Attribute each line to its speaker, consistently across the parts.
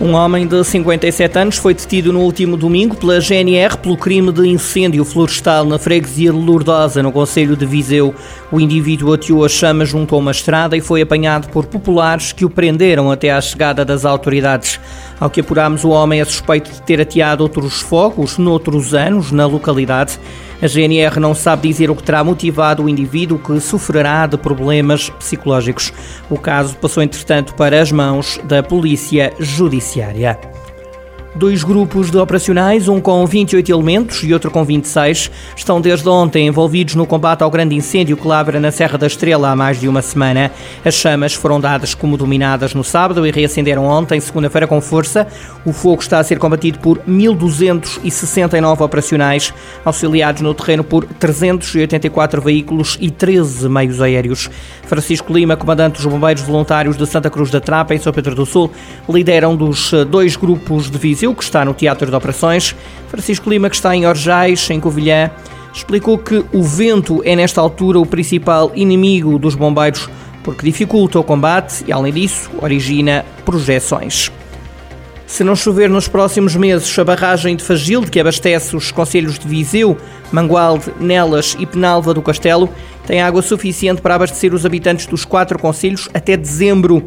Speaker 1: Um homem de 57 anos foi detido no último domingo pela GNR pelo crime de incêndio florestal na freguesia de Lourdosa, no Conselho de Viseu. O indivíduo ateou as chamas junto a uma estrada e foi apanhado por populares que o prenderam até à chegada das autoridades. Ao que apuramos, o homem é suspeito de ter ateado outros fogos noutros anos na localidade. A GNR não sabe dizer o que terá motivado o indivíduo que sofrerá de problemas psicológicos. O caso passou, entretanto, para as mãos da Polícia پرسیارە Dois grupos de operacionais, um com 28 elementos e outro com 26, estão desde ontem envolvidos no combate ao grande incêndio que labra na Serra da Estrela há mais de uma semana. As chamas foram dadas como dominadas no sábado e reacenderam ontem, segunda-feira, com força. O fogo está a ser combatido por 1.269 operacionais, auxiliados no terreno por 384 veículos e 13 meios aéreos. Francisco Lima, comandante dos Bombeiros Voluntários de Santa Cruz da Trapa, em São Pedro do Sul, lidera um dos dois grupos de Viseu que está no Teatro de Operações. Francisco Lima, que está em Orjais, em Covilhã, explicou que o vento é, nesta altura, o principal inimigo dos bombeiros, porque dificulta o combate e, além disso, origina projeções. Se não chover nos próximos meses, a barragem de Fagilde, que abastece os concelhos de Viseu, Mangualde, Nelas e Penalva do Castelo, tem água suficiente para abastecer os habitantes dos quatro concelhos até dezembro.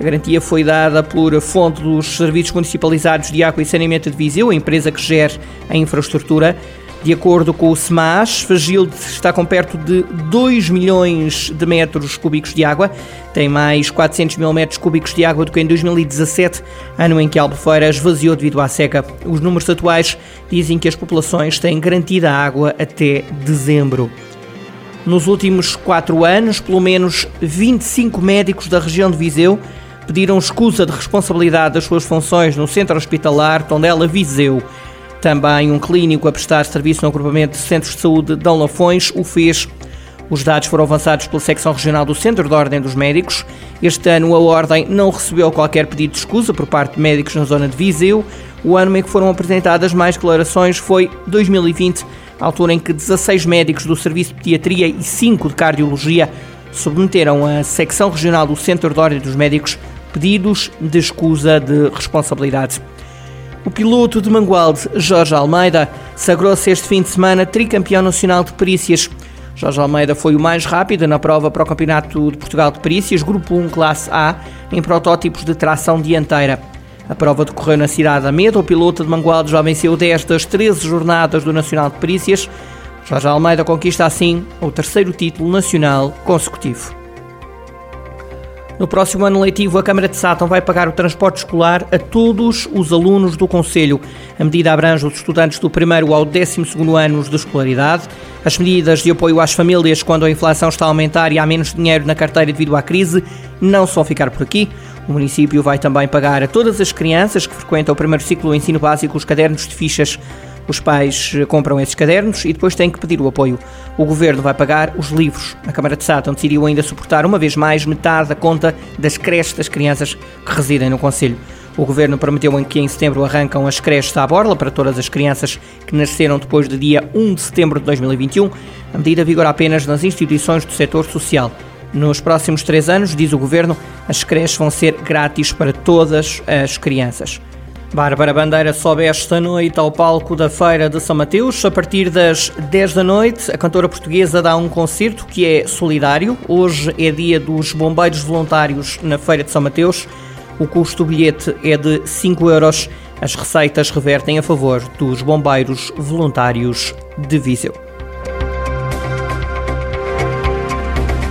Speaker 1: A garantia foi dada por fonte dos Serviços Municipalizados de Água e Saneamento de Viseu, a empresa que gera a infraestrutura. De acordo com o SEMAS, Fagilde está com perto de 2 milhões de metros cúbicos de água, tem mais 400 mil metros cúbicos de água do que em 2017, ano em que Albufeira esvaziou devido à seca. Os números atuais dizem que as populações têm garantida água até dezembro. Nos últimos quatro anos, pelo menos 25 médicos da região de Viseu pediram escusa de responsabilidade das suas funções no centro hospitalar Tondela Viseu. Também um clínico a prestar serviço no agrupamento de centros de saúde de Lafões o fez. Os dados foram avançados pela secção regional do Centro de Ordem dos Médicos. Este ano a Ordem não recebeu qualquer pedido de escusa por parte de médicos na zona de Viseu. O ano em que foram apresentadas mais declarações foi 2020, altura em que 16 médicos do Serviço de Pediatria e 5 de Cardiologia submeteram a secção regional do Centro de Ordem dos Médicos pedidos de escusa de responsabilidade. O piloto de Mangualde, Jorge Almeida, sagrou-se este fim de semana tricampeão nacional de perícias. Jorge Almeida foi o mais rápido na prova para o Campeonato de Portugal de Perícias, Grupo 1, Classe A, em protótipos de tração dianteira. A prova decorreu na cidade da Medo. O piloto de Mangualde já venceu 10 das 13 jornadas do Nacional de Perícias. Jorge Almeida conquista assim o terceiro título nacional consecutivo. No próximo ano letivo, a Câmara de Sátão vai pagar o transporte escolar a todos os alunos do Conselho. A medida abrange os estudantes do primeiro ao 12 anos de escolaridade. As medidas de apoio às famílias quando a inflação está a aumentar e há menos dinheiro na carteira devido à crise não só ficar por aqui. O município vai também pagar a todas as crianças que frequentam o primeiro ciclo do ensino básico os cadernos de fichas os pais eh, compram esses cadernos e depois têm que pedir o apoio. O governo vai pagar os livros. A Câmara de Sátão decidiu ainda suportar uma vez mais metade da conta das creches das crianças que residem no Conselho. O governo prometeu que em setembro arrancam as creches à borla para todas as crianças que nasceram depois do dia 1 de setembro de 2021. A medida vigora apenas nas instituições do setor social. Nos próximos três anos, diz o governo, as creches vão ser grátis para todas as crianças. Bárbara Bandeira sobe esta noite ao palco da Feira de São Mateus. A partir das 10 da noite, a cantora portuguesa dá um concerto que é solidário. Hoje é dia dos bombeiros voluntários na Feira de São Mateus. O custo do bilhete é de 5 euros. As receitas revertem a favor dos bombeiros voluntários de Viseu.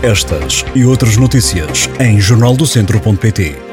Speaker 2: Estas e outras notícias em jornaldocentro.pt